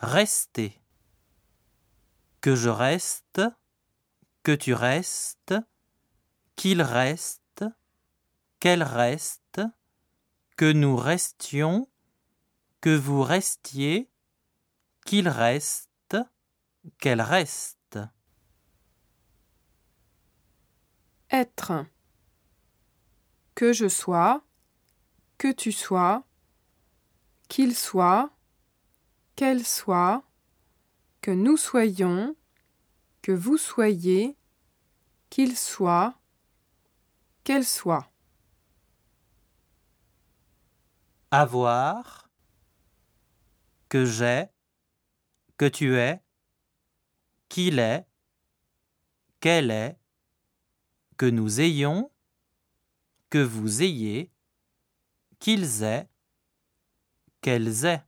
Rester. Que je reste, que tu restes, qu'il reste, qu'elle reste, que nous restions, que vous restiez, qu'il reste, qu'elle reste. Être. Que je sois, que tu sois, qu'il soit, qu'elle soit, que nous soyons, que vous soyez, qu'il soit, qu'elle soit. Avoir. Que j'ai, que tu es, qu'il est, qu'elle est, que nous ayons, que vous ayez, qu'ils aient, qu'elles aient.